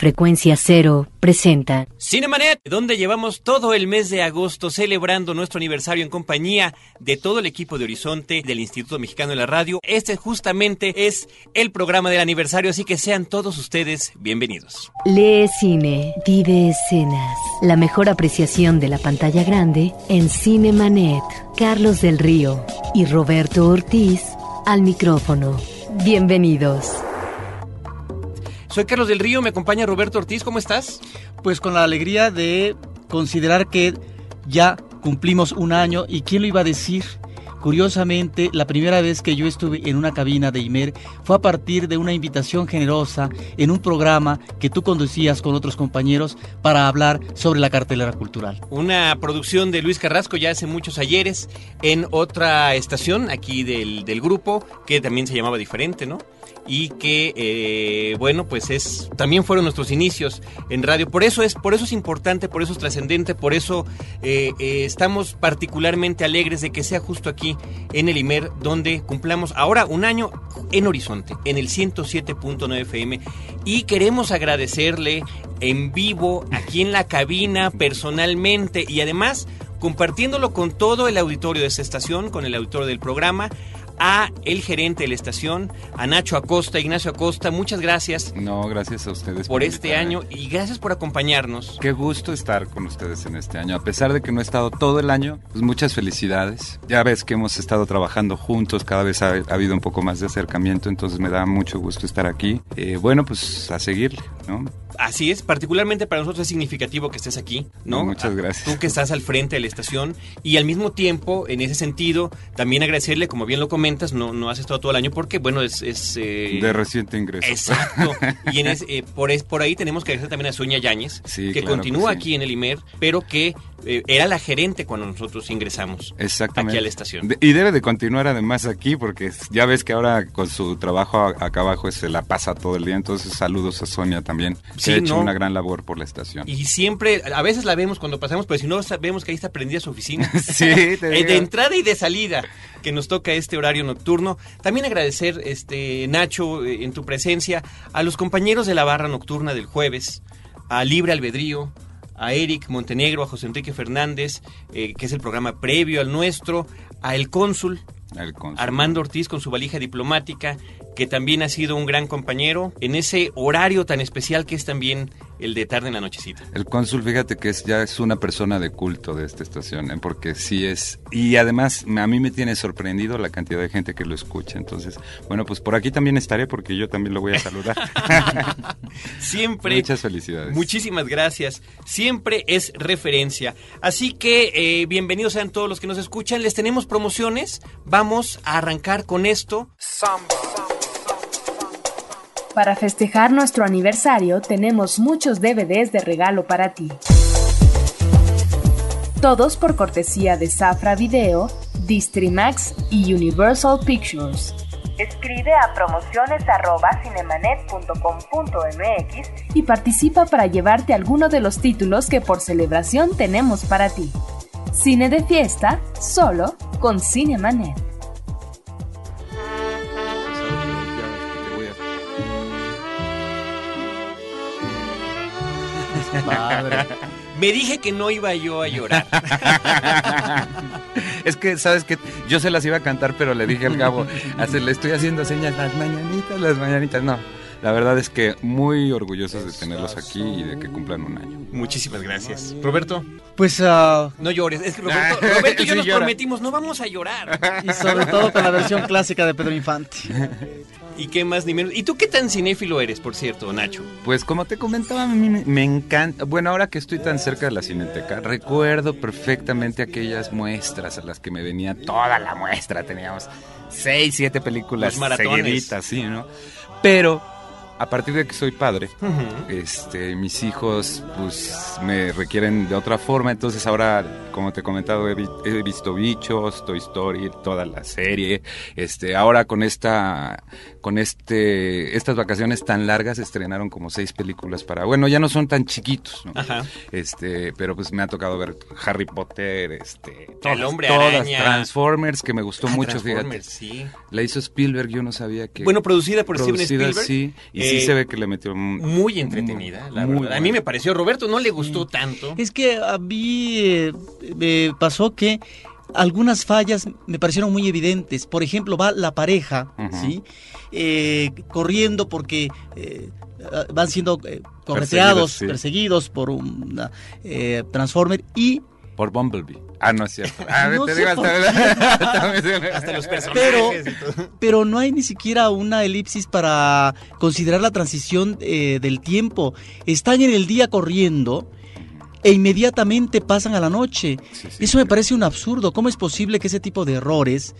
Frecuencia Cero presenta Cinemanet, donde llevamos todo el mes de agosto celebrando nuestro aniversario en compañía de todo el equipo de Horizonte del Instituto Mexicano de la Radio. Este justamente es el programa del aniversario, así que sean todos ustedes bienvenidos. Lee cine, vive escenas. La mejor apreciación de la pantalla grande en Cinemanet. Carlos del Río y Roberto Ortiz al micrófono. Bienvenidos. Soy Carlos del Río, me acompaña Roberto Ortiz, ¿cómo estás? Pues con la alegría de considerar que ya cumplimos un año y quién lo iba a decir. Curiosamente, la primera vez que yo estuve en una cabina de Imer fue a partir de una invitación generosa en un programa que tú conducías con otros compañeros para hablar sobre la cartelera cultural. Una producción de Luis Carrasco ya hace muchos ayeres en otra estación aquí del, del grupo que también se llamaba diferente, ¿no? Y que eh, bueno pues es también fueron nuestros inicios en radio. Por eso es por eso es importante por eso es trascendente por eso eh, eh, estamos particularmente alegres de que sea justo aquí en el Imer donde cumplamos ahora un año en Horizonte en el 107.9 FM y queremos agradecerle en vivo aquí en la cabina personalmente y además compartiéndolo con todo el auditorio de esta estación con el auditorio del programa a el gerente de la estación, a Nacho Acosta, Ignacio Acosta, muchas gracias. No, gracias a ustedes por, por este año y gracias por acompañarnos. Qué gusto estar con ustedes en este año. A pesar de que no he estado todo el año, pues muchas felicidades. Ya ves que hemos estado trabajando juntos, cada vez ha, ha habido un poco más de acercamiento, entonces me da mucho gusto estar aquí. Eh, bueno, pues a seguirle, ¿no? Así es, particularmente para nosotros es significativo que estés aquí, ¿no? muchas gracias. Tú que estás al frente de la estación y al mismo tiempo, en ese sentido, también agradecerle, como bien lo comentas, no, no has estado todo el año porque, bueno, es... es eh... De reciente ingreso. Exacto. y en es, eh, por, es, por ahí tenemos que agradecer también a Sonia Yáñez, sí, que claro continúa que sí. aquí en el IMER, pero que eh, era la gerente cuando nosotros ingresamos Exactamente. aquí a la estación. De, y debe de continuar además aquí porque ya ves que ahora con su trabajo acá abajo se la pasa todo el día, entonces saludos a Sonia también, que Sí, ha hecho no. una gran labor por la estación. Y siempre, a veces la vemos cuando pasamos, pero si no vemos que ahí está prendida su oficina. Sí, te Eh, de entrada y de salida que nos toca este horario nocturno. También agradecer, este Nacho, eh, en tu presencia, a los compañeros de la barra nocturna del jueves, a Libre Albedrío, a Eric Montenegro, a José Enrique Fernández, eh, que es el programa previo al nuestro, a El Cónsul, El cónsul. Armando Ortiz con su valija diplomática, que también ha sido un gran compañero en ese horario tan especial que es también el de tarde en la nochecita. El cónsul, fíjate que es, ya es una persona de culto de esta estación, ¿eh? porque sí es... Y además, a mí me tiene sorprendido la cantidad de gente que lo escucha. Entonces, bueno, pues por aquí también estaré porque yo también lo voy a saludar. Siempre. Muchas felicidades. Muchísimas gracias. Siempre es referencia. Así que eh, bienvenidos sean todos los que nos escuchan. Les tenemos promociones. Vamos a arrancar con esto. Para festejar nuestro aniversario tenemos muchos DVDs de regalo para ti. Todos por cortesía de Safra Video, Distrimax y Universal Pictures. Escribe a promociones@cinemanet.com.mx y participa para llevarte alguno de los títulos que por celebración tenemos para ti. Cine de fiesta, solo con Cinemanet. Me dije que no iba yo a llorar. es que, ¿sabes que Yo se las iba a cantar, pero le dije al Gabo, le estoy haciendo señas, las mañanitas, las mañanitas. No, la verdad es que muy orgullosos de tenerlos aquí y de que cumplan un año. Muchísimas gracias. Roberto, Pues, ah, no llores. Es que Roberto, Roberto y yo Sí nos llora. prometimos, no vamos a llorar. y sobre todo con la versión clásica de Pedro Infante. ¿Y qué más ni menos? ¿Y tú qué tan cinéfilo eres, por cierto, Nacho? Pues como te comentaba, a mí me, me encanta. Bueno, ahora que estoy tan cerca de la cineteca, recuerdo perfectamente aquellas muestras a las que me venía toda la muestra. Teníamos seis, siete películas Los maratones. seguiditas, sí, ¿no? Pero a partir de que soy padre, este, mis hijos pues me requieren de otra forma, entonces ahora, como te he comentado, he, vi- he visto Bichos, Toy Story, toda la serie, este, ahora con esta con este estas vacaciones tan largas estrenaron como seis películas para bueno ya no son tan chiquitos ¿no? Ajá. este pero pues me ha tocado ver Harry Potter este El Hombre todas Araña. Transformers que me gustó Ah, mucho Transformers, fíjate sí. la hizo Spielberg yo no sabía que Bueno, producida por Steven producida, Spielberg. sí y Eh, sí se ve que le metió Muy entretenida, la muy verdad. A mí me pareció, Roberto, no le gustó tanto. Es que a mí eh, me pasó que algunas fallas me parecieron muy evidentes. Por ejemplo, va la pareja. ¿sí? Eh, corriendo porque eh, van siendo eh, correteados, Perseguidos, sí. perseguidos por un Transformer y por Bumblebee ah no es cierto ah, No te digo hasta, Hasta los personajes Pero- y todo. pero no hay ni siquiera una elipsis para considerar la transición eh, del tiempo. Están en el día corriendo e inmediatamente pasan a la noche. Sí, sí, Eso me parece un absurdo. ¿Cómo es posible que ese tipo de errores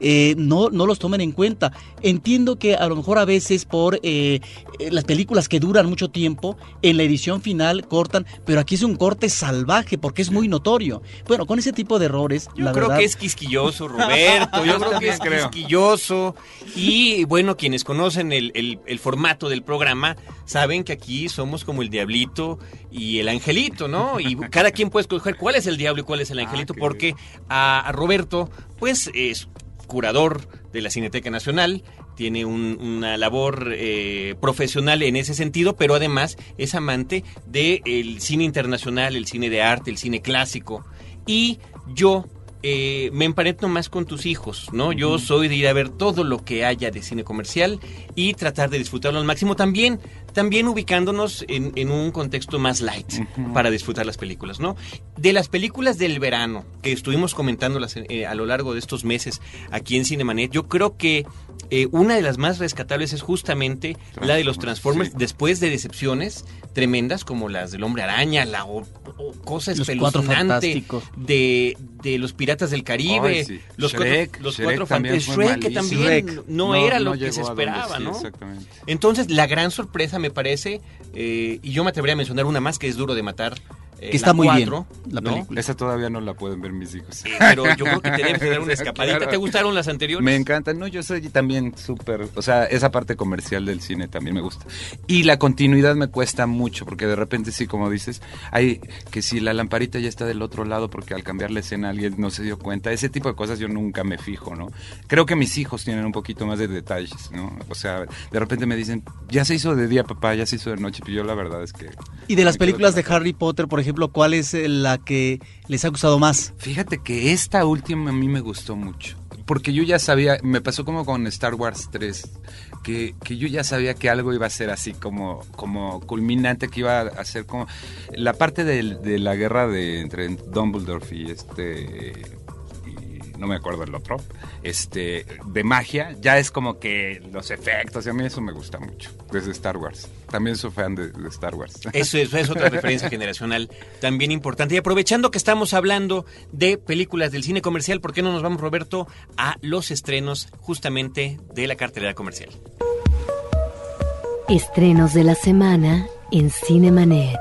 eh, no, no los tomen en cuenta? Entiendo que a lo mejor a veces por eh, eh, las películas que duran mucho tiempo, en la edición final cortan, pero aquí es un corte salvaje porque es muy notorio. Bueno, con ese tipo de errores, Yo la creo verdad, que es quisquilloso, Roberto. Yo creo que es creo. quisquilloso. Y bueno, quienes conocen el, el- el formato del programa saben que aquí somos como el diablito y el angelito, ¿no? Y cada quien puede escoger cuál es el diablo y cuál es el angelito, qué porque a, a Roberto, pues es curador de la Cineteca Nacional. Tiene un- una labor eh, profesional en ese sentido, pero además es amante del cine internacional, el cine de arte, el cine clásico. Y yo eh, me emparento más con tus hijos, ¿no? Yo soy de ir a ver todo lo que haya de cine comercial y tratar de disfrutarlo al máximo. También, también ubicándonos en, en un contexto más light para disfrutar las películas, ¿no? De las películas del verano que estuvimos comentándolas eh, a lo largo de estos meses aquí en Cinemanet, yo creo que eh, una de las más rescatables es justamente la de los Transformers sí. después de decepciones tremendas como las del Hombre Araña, la o- o- cosa espeluznante de, de los Piratas del Caribe, sí. los Shrek, cuatro, los Shrek cuatro fue Shrek que también Shrek. no, era lo que se donde esperaba, sí, ¿no? exactamente Entonces, la gran sorpresa me parece, eh, y yo me atrevería a mencionar una más que es Duro de Matar. Eh, Que está muy bien, la ¿no? película. esa todavía no la pueden ver mis hijos Eh, pero yo creo que te debes dar una escapadita. claro. ¿Te gustaron las anteriores? Me encanta, no, yo soy también súper, o sea, esa parte comercial del cine también me gusta. Y la continuidad me cuesta mucho, porque de repente sí, como dices, hay que si la lamparita ya está del otro lado porque al cambiar la escena alguien no se dio cuenta, ese tipo de cosas yo nunca me fijo, ¿no? Creo que mis hijos tienen un poquito más de detalles, ¿no? O sea, de repente me dicen, ya se hizo de día, papá, ya se hizo de noche, pero yo la verdad es que... Y de las películas de Harry Potter, por ejemplo, ¿cuál es eh, la que les ha gustado más? Fíjate que esta última a mí me gustó mucho. Porque yo ya sabía, me pasó como con Star Wars 3, que, que yo ya sabía que algo iba a ser así como, como culminante, que iba a ser como... La parte del- de, la guerra de, entre Dumbledore y este... no me acuerdo el otro, este, de magia, ya es como que los efectos, y a mí eso me gusta mucho, desde Star Wars. También soy fan de, de Star Wars. Eso, eso es otra referencia generacional también importante. Y aprovechando que estamos hablando de películas del cine comercial, ¿por qué no nos vamos, Roberto, a los estrenos justamente de la cartelera comercial? Estrenos de la semana en Cinemanet.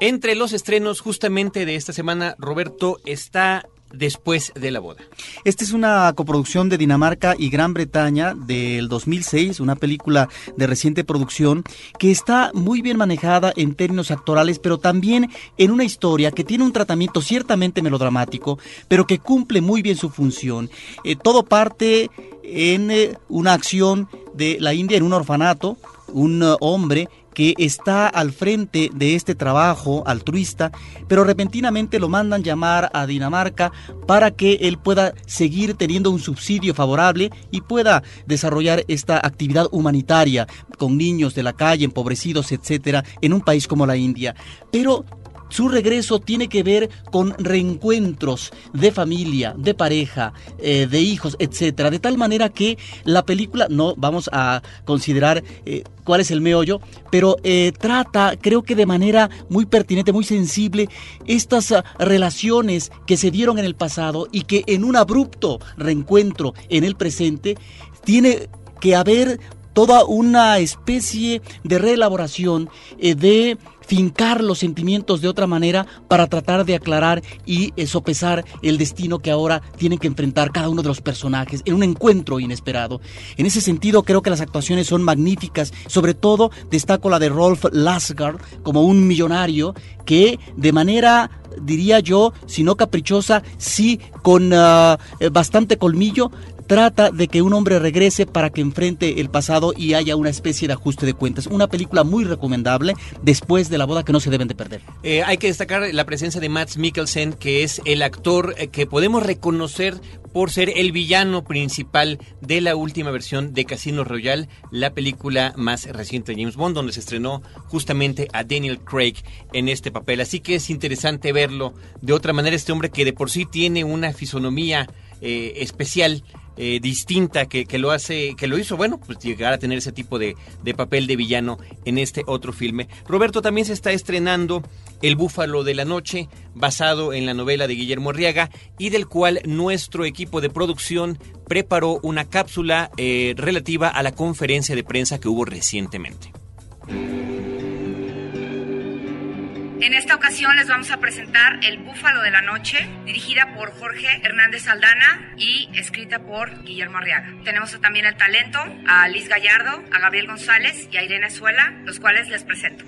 Entre los estrenos justamente de esta semana, Roberto, está Después de la boda. Esta es una coproducción de Dinamarca y Gran Bretaña del 2006, una película de reciente producción que está muy bien manejada en términos actorales, pero también en una historia que tiene un tratamiento ciertamente melodramático, pero que cumple muy bien su función. Eh, todo parte en eh, una acción de la India en un orfanato, un uh, hombre que está al frente de este trabajo altruista, pero repentinamente lo mandan llamar a Dinamarca para que él pueda seguir teniendo un subsidio favorable y pueda desarrollar esta actividad humanitaria con niños de la calle, empobrecidos, etcétera, en un país como la India. Pero su regreso tiene que ver con reencuentros de familia, de pareja, eh, de hijos, etcétera, de tal manera que la película no vamos a considerar eh, cuál es el meollo, pero eh, trata, creo que de manera muy pertinente, muy sensible, estas uh, relaciones que se dieron en el pasado y que en un abrupto reencuentro en el presente tiene que haber toda una especie de reelaboración eh, de fincar los sentimientos de otra manera para tratar de aclarar y eh, sopesar el destino que ahora tienen que enfrentar cada uno de los personajes en un encuentro inesperado. En ese sentido creo que las actuaciones son magníficas, sobre todo destaco la de Rolf Lasgard como un millonario que de manera diría yo, si no caprichosa, sí con ah, eh, bastante colmillo, trata de que un hombre regrese para que enfrente el pasado y haya una especie de ajuste de cuentas. Una película muy recomendable después de la boda que no se deben de perder. Eh, hay que destacar la presencia de Max Mikkelsen, que es el actor eh, que podemos reconocer por ser el villano principal de la última versión de Casino Royale, la película más reciente de James Bond, donde se estrenó justamente a Daniel Craig en este papel. Así que es interesante verlo de otra manera, este hombre que de por sí tiene una fisonomía eh, especial eh, distinta que, que, lo hace, que lo hizo, bueno, pues llegar a tener ese tipo de, de, papel de villano en este otro filme. Roberto también se está estrenando El Búfalo de la Noche, basado en la novela de Guillermo Arriaga, y del cual nuestro equipo de producción preparó una cápsula eh, relativa a la conferencia de prensa que hubo recientemente. En esta ocasión les vamos a presentar El Búfalo de la Noche, dirigida por Jorge Hernández Aldana y escrita por Guillermo Arriaga. Tenemos también el talento a Liz Gallardo, a Gabriel González y a Irene Suela, los cuales les presento.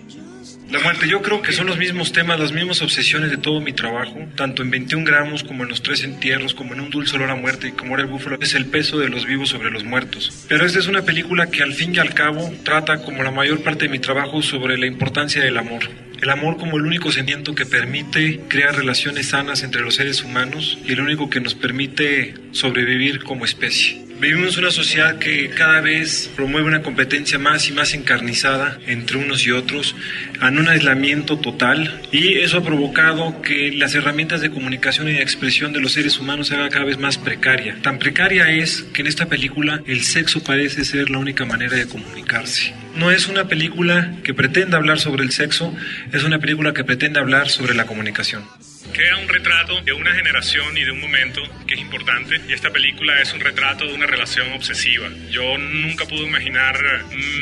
La muerte, yo creo que son los mismos temas, las mismas obsesiones de todo mi trabajo, tanto en 21 gramos como en los tres entierros, como en un dulce olor a muerte y como era el búfalo, es el peso de los vivos sobre los muertos. Pero esta es una película que al fin y al cabo trata, como la mayor parte de mi trabajo, sobre la importancia del amor. El amor como el único sentimiento que permite crear relaciones sanas entre los seres humanos y el único que nos permite sobrevivir como especie. Vivimos una sociedad que cada vez promueve una competencia más y más encarnizada entre unos y otros, en un aislamiento total, y eso ha provocado que las herramientas de comunicación y de expresión de los seres humanos se hagan cada vez más precaria. Tan precaria es que en esta película el sexo parece ser la única manera de comunicarse. No es una película que pretenda hablar sobre el sexo, es una película que pretende hablar sobre la comunicación crea un retrato de una generación y de un momento que es importante y esta película es un retrato de una relación obsesiva. Yo nunca pude imaginar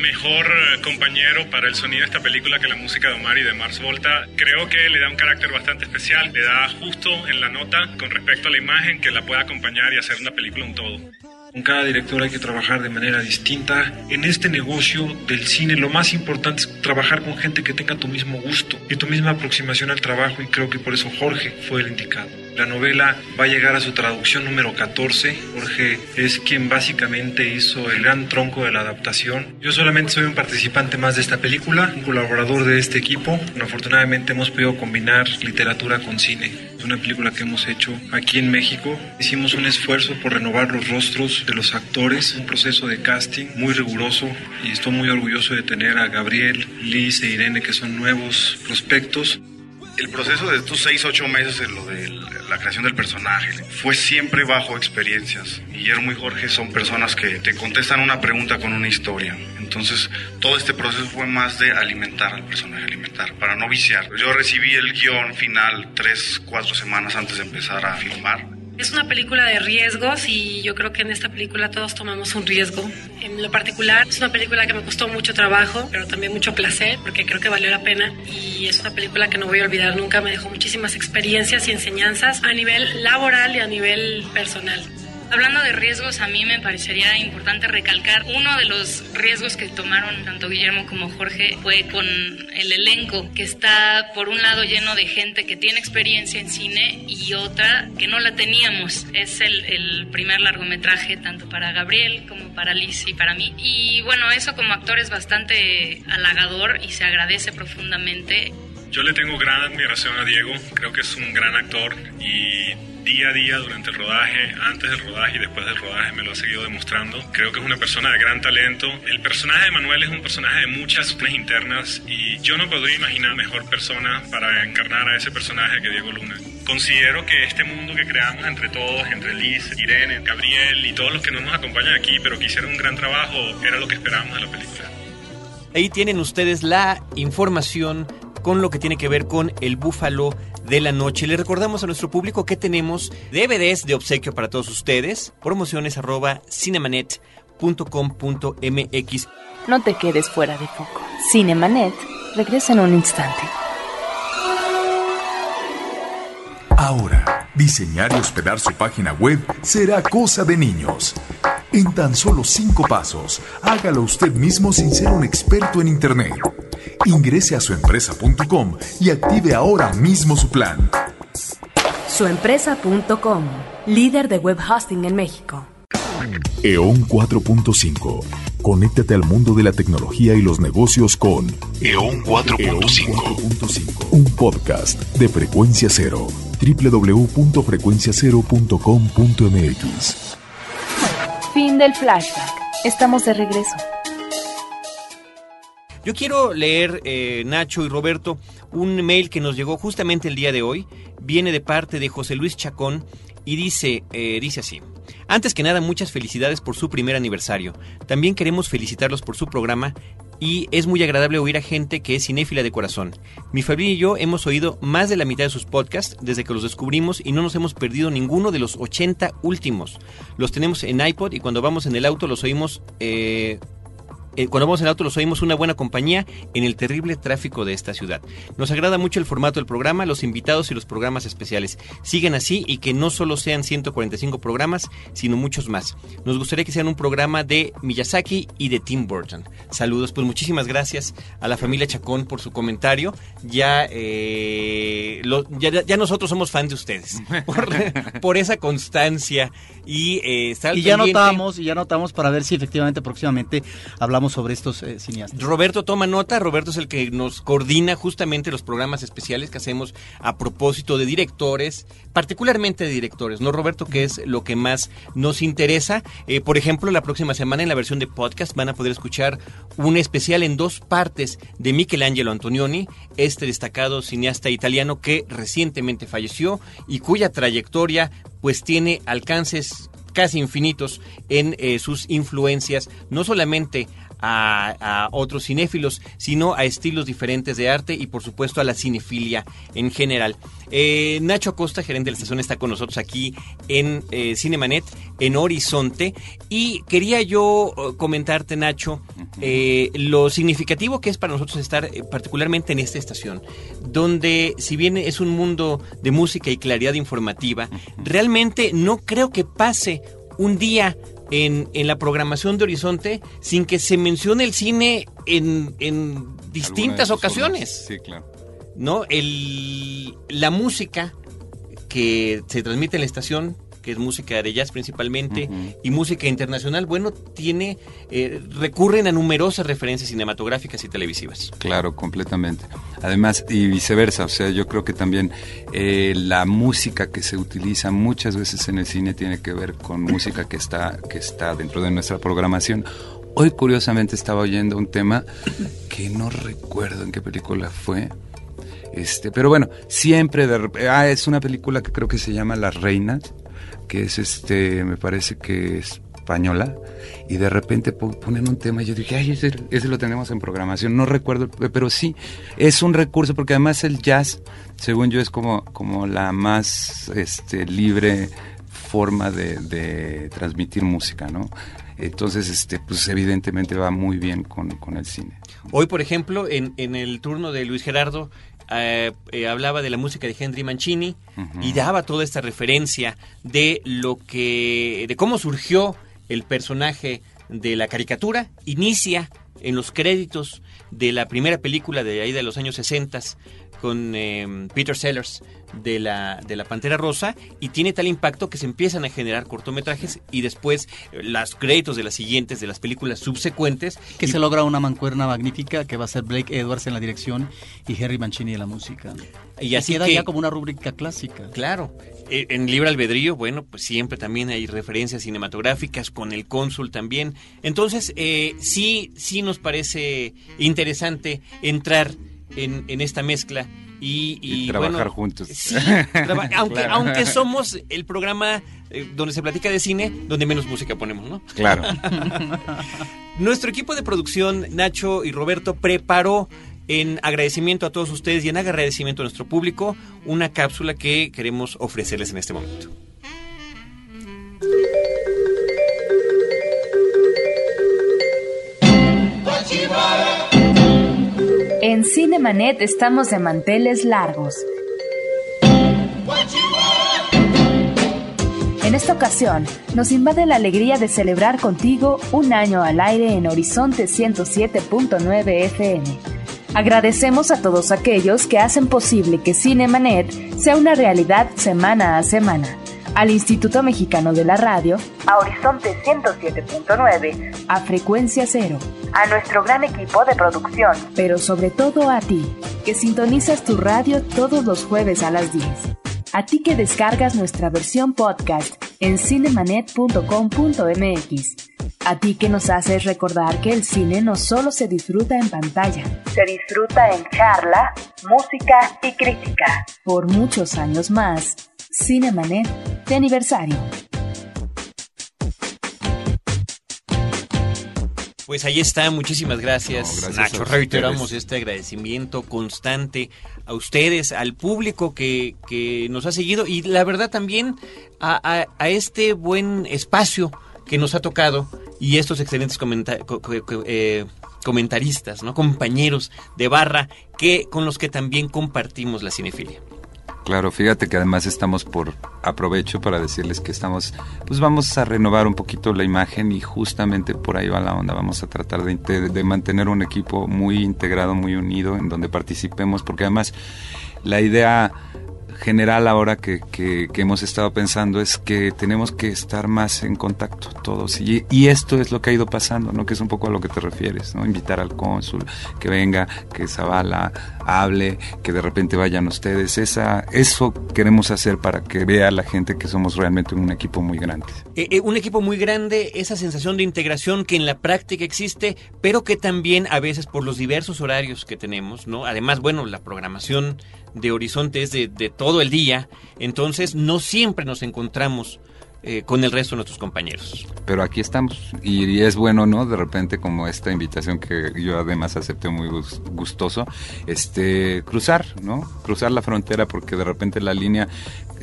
mejor compañero para el sonido de esta película que la música de Omar y de Mars Volta. Creo que le da un carácter bastante especial, le da justo en la nota con respecto a la imagen que la pueda acompañar y hacer una película un todo. Con cada director hay que trabajar de manera distinta. En este negocio del cine lo más importante es trabajar con gente que tenga tu mismo gusto y tu misma aproximación al trabajo y creo que por eso Jorge fue el indicado. La novela va a llegar a su traducción número 14. Jorge es quien básicamente hizo el gran tronco de la adaptación. Yo solamente soy un participante más de esta película, un colaborador de este equipo. Afortunadamente hemos podido combinar literatura con cine. Es una película que hemos hecho aquí en México. Hicimos un esfuerzo por renovar los rostros de los actores, un proceso de casting muy riguroso y estoy muy orgulloso de tener a Gabriel, Liz e Irene que son nuevos prospectos el proceso de estos seis, ocho meses en lo de la creación del personaje fue siempre bajo experiencias. Guillermo y Jorge son personas que te contestan una pregunta con una historia. Entonces, todo este proceso fue más de alimentar al personaje, alimentar, para no viciar. Yo recibí el guion final tres, cuatro semanas antes de empezar a filmar es una película de riesgos y yo creo que en esta película todos tomamos un riesgo. En lo particular, es una película que me costó mucho trabajo, pero también mucho placer, porque creo que valió la pena. Y es una película que no voy a olvidar nunca. Me dejó muchísimas experiencias y enseñanzas a nivel laboral y a nivel personal. Hablando de riesgos, a mí me parecería importante recalcar uno de los riesgos que tomaron tanto Guillermo como Jorge fue con el elenco, que está por un lado lleno de gente que tiene experiencia en cine y otra que no la teníamos. Es el, el primer largometraje tanto para Gabriel como para Liz y para mí. Y bueno, eso como actor es bastante halagador y se agradece profundamente. Yo le tengo gran admiración a Diego, creo que es un gran actor y día a día durante el rodaje, antes del rodaje y después del rodaje me lo ha seguido demostrando. Creo que es una persona de gran talento. El personaje de Manuel es un personaje de muchas opciones internas y yo no podría imaginar mejor persona para encarnar a ese personaje que Diego Luna. Considero que este mundo que creamos entre todos, entre Liz, Irene, Gabriel y todos los que no nos acompañan aquí, pero que hicieron un gran trabajo, era lo que esperábamos de la película. Ahí tienen ustedes la información con lo que tiene que ver con el búfalo de la noche. Le recordamos a nuestro público que tenemos DVDs de obsequio para todos ustedes, promociones arroba cinemanet cinemanet.com.mx. No te quedes fuera de foco. Cinemanet regresa en un instante. Ahora, diseñar y hospedar su página web será cosa de niños. En tan solo cinco pasos, hágalo usted mismo sin ser un experto en Internet. Ingrese a suempresa.com y active ahora mismo su plan. Suempresa.com, líder de web hosting en México. EON 4.5. Conéctate al mundo de la tecnología y los negocios con EON 4.5. Un podcast de frecuencia cero. www.frecuenciacero.com.mx. Fin del flashback. Estamos de regreso. Yo quiero leer, eh, Nacho y Roberto, un mail que nos llegó justamente el día de hoy. Viene de parte de José Luis Chacón y dice, eh, dice así. Antes que nada, muchas felicidades por su primer aniversario. También queremos felicitarlos por su programa y es muy agradable oír a gente que es cinéfila de corazón. Mi familia y yo hemos oído más de la mitad de sus podcasts desde que los descubrimos y no nos hemos perdido ninguno de los 80 últimos. Los tenemos en iPod y cuando vamos en el auto los oímos... Eh, eh, cuando vamos en auto los oímos una buena compañía en el terrible tráfico de esta ciudad. Nos agrada mucho el formato del programa, los invitados y los programas especiales. Siguen así y que no solo sean 145 programas, sino muchos más. Nos gustaría que sean un programa de Miyazaki y de Tim Burton. Saludos, pues muchísimas gracias a la familia Chacón por su comentario. Ya, eh, lo- ya, ya nosotros somos fans de ustedes por, por esa constancia y eh, estar Y ya notamos, y ya notamos para ver si efectivamente próximamente hablamos sobre estos eh, cineastas. Roberto toma nota, Roberto es el que nos coordina justamente los programas especiales que hacemos a propósito de directores, particularmente de directores, ¿no, Roberto? Que es lo que más nos interesa. Eh, por ejemplo, la próxima semana en la versión de podcast van a poder escuchar un especial en dos partes de Michelangelo Antonioni, este destacado cineasta italiano que recientemente falleció y cuya trayectoria pues tiene alcances casi infinitos en eh, sus influencias, no solamente a, a otros cinéfilos, sino a estilos diferentes de arte y por supuesto a la cinefilia en general. Eh, Nacho Acosta, gerente de la estación, está con nosotros aquí en eh, Cinemanet, en Horizonte, y quería yo eh, comentarte, Nacho, eh, lo significativo que es para nosotros estar eh, particularmente en esta estación, donde si bien es un mundo de música y claridad informativa, realmente no creo que pase un día en, en la programación de Horizonte sin que se mencione el cine en, en distintas ocasiones. Sí, claro. ¿no? El, la música que se transmite en la estación, que es música de jazz principalmente, y música internacional, bueno, tiene, eh, recurren a numerosas referencias cinematográficas y televisivas. Claro, completamente. Además, y viceversa, o sea, yo creo que también eh, la música que se utiliza muchas veces en el cine tiene que ver con música que está, que está dentro de nuestra programación. Hoy, curiosamente, estaba oyendo un tema que no recuerdo en qué película fue. Este, pero bueno, siempre de ah, es una película que creo que se llama Las Reinas, que es este, me parece que es española, y de repente po- ponen un tema y yo dije, ay, ese, ese lo tenemos en programación, no recuerdo, pero sí, es un recurso, porque además el jazz, según yo, es como, como la más este, libre forma de, de transmitir música, ¿no? Entonces, este, pues evidentemente va muy bien con, con el cine. Hoy, por ejemplo, en, en el turno de Luis Gerardo, eh, eh, hablaba de la música de Henry Mancini y daba toda esta referencia de lo que, de cómo surgió el personaje de la caricatura, inicia en los créditos de la primera película de ahí de los años 60 con eh, Peter Sellers de la, de la Pantera Rosa y tiene tal impacto que se empiezan a generar cortometrajes y después eh, los créditos de las siguientes, de las películas subsecuentes. Que Y- se logra una mancuerna magnífica que va a ser Blake Edwards en la dirección y Henry Mancini en la música. Y así queda que- ya como una rúbrica clásica. Claro. Eh, En Libre Albedrío, bueno, pues siempre también hay referencias cinematográficas, con el cónsul también. Entonces, eh, sí, sí nos parece interesante entrar en, en esta mezcla y, y, Y trabajar bueno, juntos. Sí, traba- aunque, Claro. aunque somos el programa eh, donde se platica de cine, donde menos música ponemos, ¿no? Claro. Nuestro equipo de producción, Nacho y Roberto, preparó en agradecimiento a todos ustedes y en agradecimiento a nuestro público, una cápsula que queremos ofrecerles en este momento. En Cinemanet estamos de manteles largos. En esta ocasión, nos invade la alegría de celebrar contigo un año al aire en Horizonte 107.9 FM. Agradecemos a todos aquellos que hacen posible que Cinemanet sea una realidad semana a semana. Al Instituto Mexicano de la Radio, a Horizonte 107.9, a Frecuencia Cero, a nuestro gran equipo de producción, pero sobre todo a ti, que sintonizas tu radio todos los jueves a las 10. A ti que descargas nuestra versión podcast en cinemanet.com.mx. A ti que nos haces recordar que el cine no solo se disfruta en pantalla, se disfruta en charla, música y crítica. Por muchos años más, Cinemanet de aniversario. Pues ahí está, muchísimas gracias, No, gracias Nacho. a Reiteramos ustedes. este agradecimiento constante a ustedes, al público que, que nos ha seguido y la verdad también a, a- a este buen espacio que nos ha tocado y estos excelentes eh, comentaristas, ¿no? compañeros de barra que con los que también compartimos la cinefilia. Claro, fíjate que además estamos por aprovecho para decirles que estamos, pues vamos a renovar un poquito la imagen y justamente por ahí va la onda. Vamos a tratar de, de mantener un equipo muy integrado, muy unido, en donde participemos, porque además la idea general ahora que, que- hemos estado pensando es que tenemos que estar más en contacto todos y, y esto es lo que ha ido pasando, ¿no? Que es un poco a lo que te refieres, ¿no? Invitar al cónsul, que venga, que Zavala hable, que de repente vayan ustedes, esa, eso queremos hacer para que vea la gente que somos realmente un equipo muy grande. Eh, eh, un equipo muy grande, esa sensación de integración que en la práctica existe, pero que también a veces por los diversos horarios que tenemos, ¿no? Además, bueno, la programación de Horizonte es de, de todo el día, entonces no siempre nos encontramos eh, con el resto de nuestros compañeros. Pero aquí estamos y, es bueno, ¿no? De repente como esta invitación que yo además acepté muy gus- gustoso, este, cruzar, ¿no? Cruzar la frontera porque de repente la línea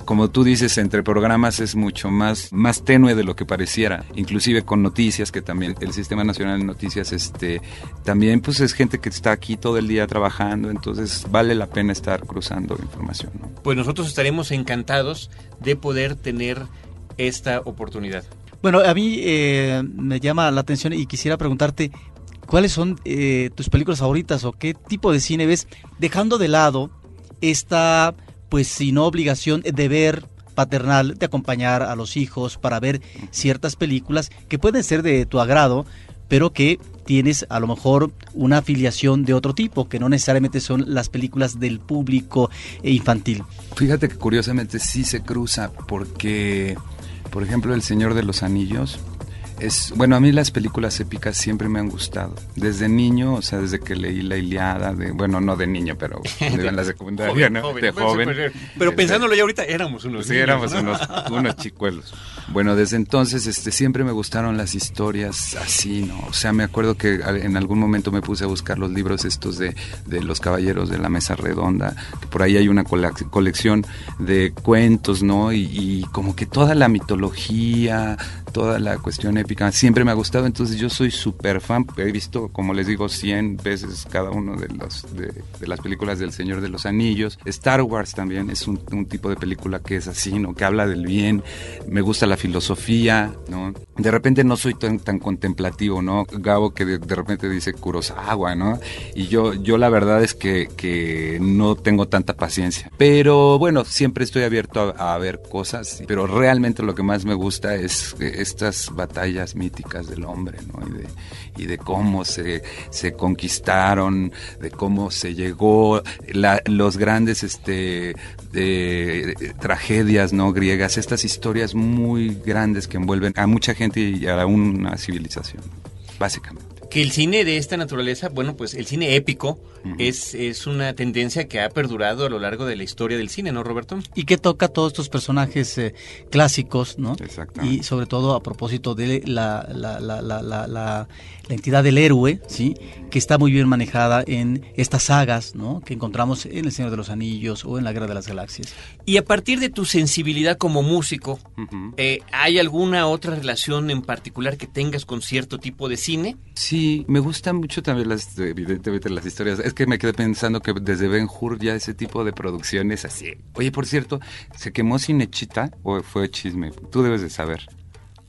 como tú dices, entre programas es mucho más, más tenue de lo que pareciera, inclusive con noticias, que también el Sistema Nacional de Noticias, este, también pues es gente que está aquí todo el día trabajando, entonces vale la pena estar cruzando información, ¿no? Pues nosotros estaremos encantados de poder tener esta oportunidad. Bueno, a mí eh, me llama la atención y quisiera preguntarte cuáles son eh, tus películas favoritas o qué tipo de cine ves, dejando de lado esta, pues, sin obligación, deber paternal de acompañar a los hijos para ver ciertas películas que pueden ser de tu agrado, pero que tienes a lo mejor una afiliación de otro tipo, que no necesariamente son las películas del público eh, infantil. Fíjate que curiosamente sí se cruza porque, por ejemplo, El Señor de los Anillos es, bueno, a mí las películas épicas siempre me han gustado. Desde niño, o sea, desde que leí La Iliada, de, bueno, no de niño, pero en la secundaria, Joven, ¿no? joven, de joven. pues, Pero Este, pensándolo ya ahorita, éramos unos Sí, niños, éramos ¿no? unos, unos chicuelos. Bueno, desde entonces este, siempre me gustaron las historias así, ¿no? O sea, me acuerdo que en algún momento me puse a buscar los libros estos de, de los caballeros de la mesa redonda, que por ahí hay una colec- colección de cuentos, ¿no? Y, y como que toda la mitología, toda la cuestión épica, siempre me ha gustado, entonces yo soy súper fan, he visto, como les digo, 100 veces cada uno de, los, de, de las películas del Señor de los Anillos. Star Wars también es un, un tipo de película que es así, ¿no? Que habla del bien, me gusta la filosofía, ¿no? De repente no soy tan, tan contemplativo, ¿no? Gabo que de, de repente dice Kurosawa, ¿no? Y yo, yo la verdad es que, que no tengo tanta paciencia. Pero bueno, siempre estoy abierto a, a ver cosas, pero realmente lo que más me gusta es eh, estas batallas míticas del hombre. Y de, cómo se, se conquistaron, de cómo se llegó, la- los grandes este, tragedias no griegas, estas historias muy grandes que envuelven a mucha gente y a una civilización, básicamente. Que el cine de esta naturaleza, bueno, pues el cine épico es, es una tendencia que ha perdurado a lo largo de la historia del cine, ¿no, Roberto? y que toca todos estos personajes eh, clásicos, ¿no? Exactamente. Y sobre todo a propósito de la, la, la, la, la, la- la entidad del héroe, ¿sí? Que está muy bien manejada en estas sagas, ¿no? Que encontramos en El Señor de los Anillos o en La Guerra de las Galaxias. Y a partir de tu sensibilidad como músico, eh, ¿hay alguna otra relación en particular que tengas con cierto tipo de cine? Sí, Sí, me gustan mucho también las, evidentemente las historias. Es que me quedé pensando que desde Ben Hur ya ese tipo de producciones así. Oye, por cierto, ¿se quemó Cinechita o fue chisme? Tú debes de saber.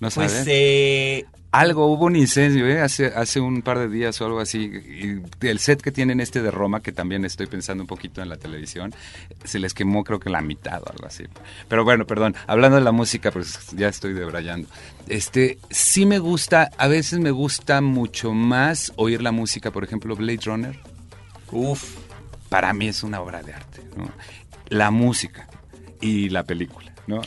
¿No sabes? Pues eh, algo, hubo un incendio, ¿eh? Hace, hace un par de días o algo así. Y el set que tienen este de Roma, que también estoy pensando un poquito en la televisión, se les quemó creo que la mitad o algo así. Pero bueno, perdón, hablando de la música, pues ya estoy debrayando. Este, sí me gusta, a veces me gusta mucho más oír la música, por ejemplo, Blade Runner. Uf, para mí es una obra de arte, ¿no? La música y la película, ¿no?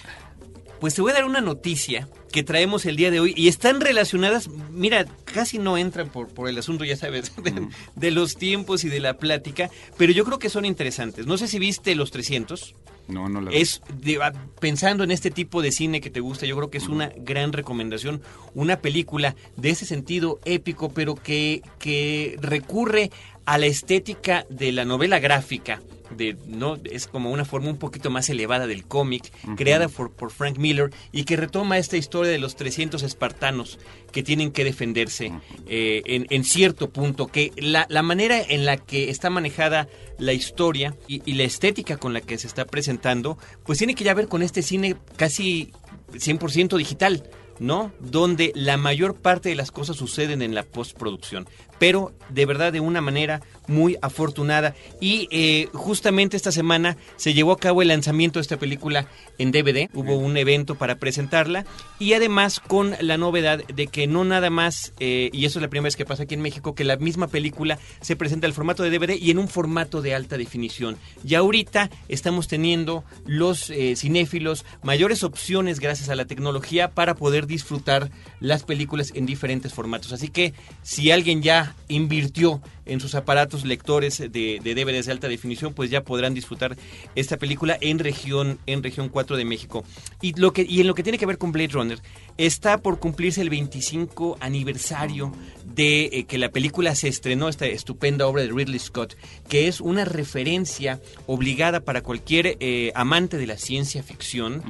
Pues te voy a dar una noticia que traemos el día de hoy y están relacionadas, mira, casi no entran por, por el asunto, ya sabes, de, los tiempos y de la plática, pero yo creo que son interesantes. No sé si viste Los 300. No, no la vi. Es ah, pensando en este tipo de cine que te gusta, yo creo que es una gran recomendación, una película de ese sentido épico, pero que, que recurre a la estética de la novela gráfica de no es como una forma un poquito más elevada del cómic, creada por, por, Frank Miller y que retoma esta historia de los 300 espartanos que tienen que defenderse eh, en, en, cierto punto, que la, la, manera en la que está manejada la historia y, y, la estética con la que se está presentando, pues tiene que ya ver con este cine casi 100% digital. ¿No? Donde la mayor parte de las cosas suceden en la postproducción, pero de verdad de una manera muy afortunada. Y eh, justamente esta semana se llevó a cabo el lanzamiento de esta película en DVD, hubo un evento para presentarla y además con la novedad de que no nada más, eh, y eso es la primera vez que pasa aquí en México, que la misma película se presenta en formato de DVD y en un formato de alta definición. Y ahorita estamos teniendo los eh, cinéfilos mayores opciones gracias a la tecnología para poder disfrutar las películas en diferentes formatos. Así que si alguien ya invirtió en sus aparatos lectores de, de DVDs de alta definición, pues ya podrán disfrutar esta película en región en región 4 de México. Y lo que y en lo que tiene que ver con Blade Runner, está por cumplirse el 25 aniversario de eh, que la película se estrenó esta estupenda obra de Ridley Scott, que es una referencia obligada para cualquier eh, amante de la ciencia ficción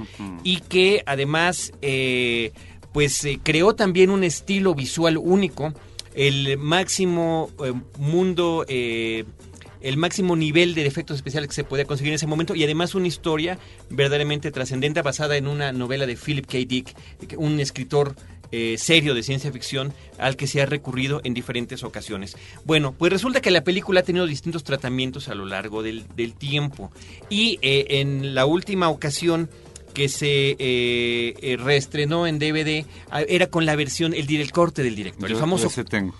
y que además eh, pues creó también un estilo visual único el máximo eh, mundo, eh, el máximo nivel de efectos especiales que se podía conseguir en ese momento y además una historia verdaderamente trascendente basada en una novela de Philip K. Dick, un escritor eh, serio de ciencia ficción al que se ha recurrido en diferentes ocasiones. Bueno, pues resulta que la película ha tenido distintos tratamientos a lo largo del, del tiempo y en la última ocasión que se eh, eh, reestrenó en DVD era con la versión, el, el corte del director, el famoso,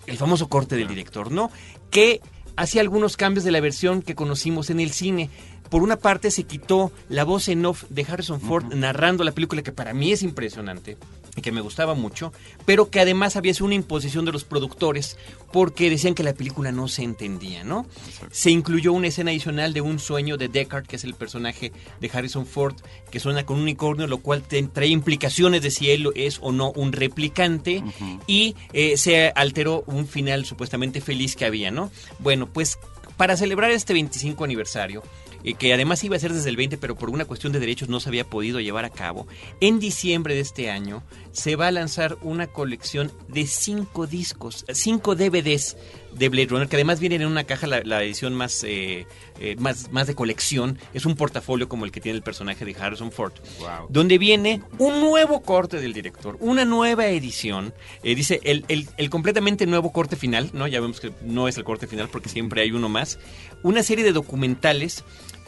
el famoso corte del director, ¿no? Que hacía algunos cambios de la versión que conocimos en el cine. Por una parte se quitó la voz en off de Harrison Ford narrando la película, que para mí es impresionante que me gustaba mucho, pero que además había sido una imposición de los productores porque decían que la película no se entendía, ¿no? Se incluyó una escena adicional de un sueño de Deckard, que es el personaje de Harrison Ford, que suena con un unicornio, lo cual trae implicaciones de si él es o no un replicante, y eh, se alteró un final supuestamente feliz que había, ¿no? Bueno, pues para celebrar este 25 aniversario, que además iba a ser desde el 20, pero por una cuestión de derechos no se había podido llevar a cabo, en diciembre de este año se va a lanzar una colección de cinco discos, cinco DVDs de Blade Runner, que además vienen en una caja, la, edición más, eh, eh, más, más de colección, es un portafolio como el que tiene el personaje de Harrison Ford, donde viene un nuevo corte del director, una nueva edición, eh, dice el, el, el, completamente nuevo corte final, ¿no? ya vemos que no es el corte final porque siempre hay uno más, una serie de documentales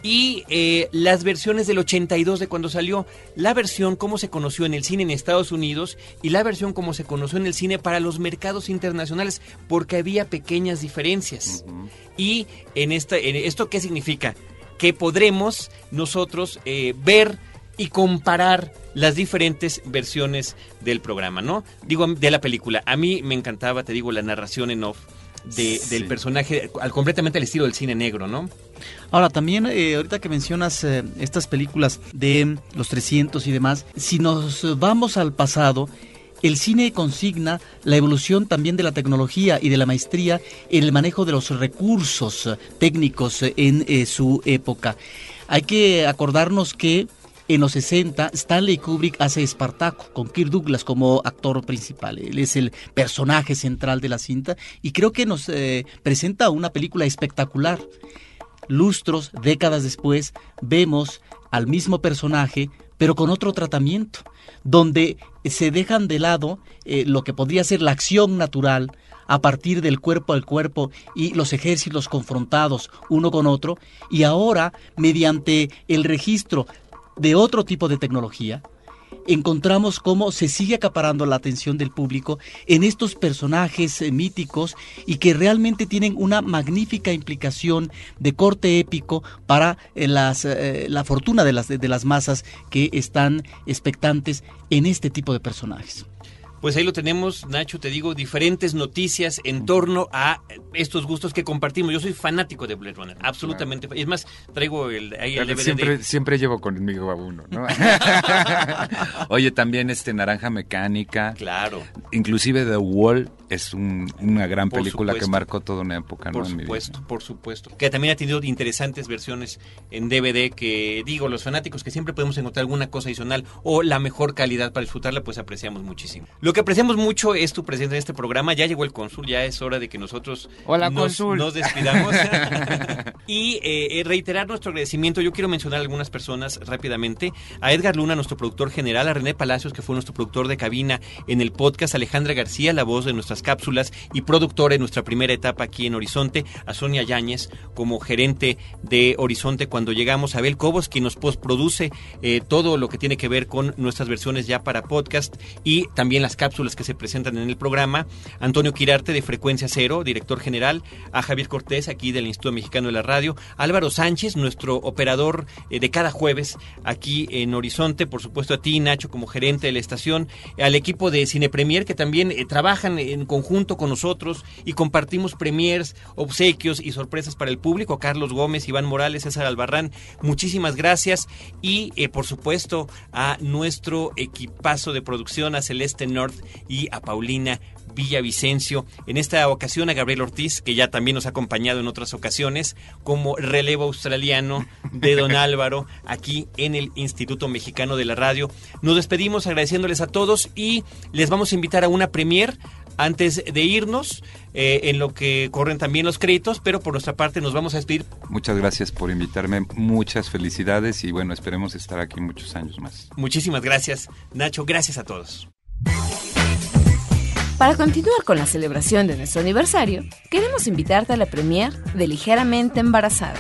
y eh, las versiones del 82 de cuando salió, la versión como se conoció en el cine en Estados Unidos y la versión como se conoció en el cine para los mercados internacionales, porque había pequeñas diferencias. Y en, esta, en esto, ¿qué significa? Que podremos nosotros eh, ver y comparar las diferentes versiones del programa, ¿no? Digo, de la película. A mí me encantaba, te digo, la narración en off del personaje, al, completamente al estilo del cine negro, ¿no? Ahora, también eh, ahorita que mencionas eh, estas películas de los 300 y demás, si nos vamos al pasado, el cine consigna la evolución también de la tecnología y de la maestría en el manejo de los recursos técnicos en eh, su época. Hay que acordarnos que en los 60 Stanley Kubrick hace Espartaco con Kirk Douglas como actor principal. Él es el personaje central de la cinta y creo que nos eh, presenta una película espectacular. Lustros, décadas después, vemos al mismo personaje pero con otro tratamiento, donde se dejan de lado eh, lo que podría ser la acción natural a partir del cuerpo al cuerpo y los ejércitos confrontados uno con otro, y ahora, mediante el registro de otro tipo de tecnología, encontramos cómo se sigue acaparando la atención del público en estos personajes eh, míticos y que realmente tienen una magnífica implicación de corte épico para eh, las, eh, la fortuna de las, de las masas que están expectantes en este tipo de personajes. Pues ahí lo tenemos, Nacho, te digo, diferentes noticias en torno a estos gustos que compartimos. Yo soy fanático de Blade Runner, absolutamente. Es más, traigo el, ahí el DVD. Siempre, siempre llevo conmigo a uno, ¿no? Oye, también este Naranja Mecánica. Claro. Inclusive The Wall es una gran película que marcó toda una época, ¿no? Por supuesto, por supuesto. Que también ha tenido interesantes versiones en DVD que, digo, los fanáticos que siempre podemos encontrar alguna cosa adicional o la mejor calidad para disfrutarla, pues apreciamos muchísimo. Lo que apreciamos mucho es tu presencia en este programa. Ya llegó el cónsul, ya es hora de que nosotros Hola, nos, nos despidamos. y eh, reiterar nuestro agradecimiento. Yo quiero mencionar a algunas personas rápidamente. A Edgar Luna, nuestro productor general, a René Palacios, que fue nuestro productor de cabina en el podcast, Alejandra García, la voz de nuestras cápsulas y productora en nuestra primera etapa aquí en Horizonte, a Sonia Yáñez como gerente de Horizonte cuando llegamos, a Abel Cobos, quien nos postproduce eh, todo lo que tiene que ver con nuestras versiones ya para podcast y también las cápsulas que se presentan en el programa, Antonio Quirarte de Frecuencia Cero, director general, a Javier Cortés aquí del Instituto Mexicano de la Radio, Álvaro Sánchez, nuestro operador eh, de cada jueves aquí en Horizonte, por supuesto a ti Nacho como gerente de la estación, al equipo de Cine Premier que también eh, trabajan en conjunto con nosotros y compartimos premiers, obsequios y sorpresas para el público, Carlos Gómez, Iván Morales, César Albarrán, muchísimas gracias. Y eh, por supuesto a nuestro equipazo de producción, a Celeste North y a Paulina Villavicencio. En esta ocasión a Gabriel Ortiz, que ya también nos ha acompañado en otras ocasiones, como relevo australiano de Don Álvaro, aquí en el Instituto Mexicano de la Radio. Nos despedimos agradeciéndoles a todos y les vamos a invitar a una premier antes de irnos, eh, en lo que corren también los créditos, pero por nuestra parte nos vamos a despedir. Muchas gracias por invitarme, muchas felicidades y bueno, esperemos estar aquí muchos años más. Muchísimas gracias, Nacho, gracias a todos. Para continuar con la celebración de nuestro aniversario, queremos invitarte a la premier de Ligeramente Embarazada.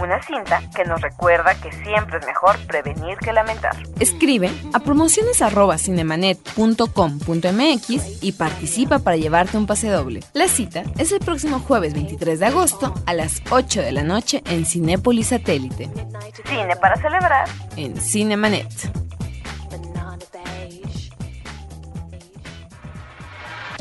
Una cinta que nos recuerda que siempre es mejor prevenir que lamentar. Escribe a promociones.cinemanet.com.mx y participa para llevarte un pase doble. La cita es el próximo jueves 23 de agosto a las 8 de la noche en Cinépolis Satélite. Cine para celebrar en Cinemanet.